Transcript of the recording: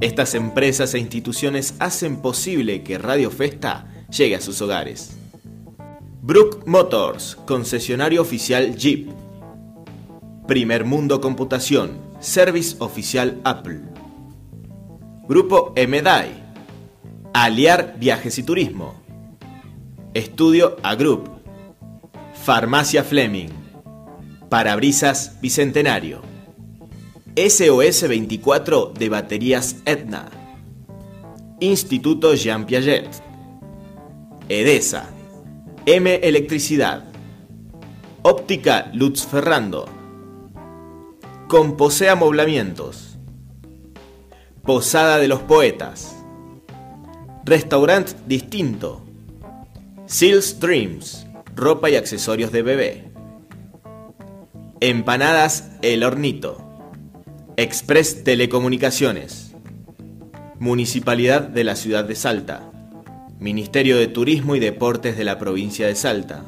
Estas empresas e instituciones hacen posible que Radio Festa llegue a sus hogares. Brook Motors, concesionario oficial Jeep. Primer Mundo Computación, service oficial Apple. Grupo Emedai, Aliar Viajes y Turismo. Estudio A. Farmacia Fleming. Parabrisas Bicentenario. SOS 24 de baterías Etna. Instituto Jean Piaget. EDESA. M Electricidad. Óptica Lutz Ferrando. Composea Moblamientos. Posada de los Poetas. Restaurant Distinto. Seals Dreams. Ropa y accesorios de bebé. Empanadas El Hornito. Express Telecomunicaciones. Municipalidad de la Ciudad de Salta. Ministerio de Turismo y Deportes de la provincia de Salta.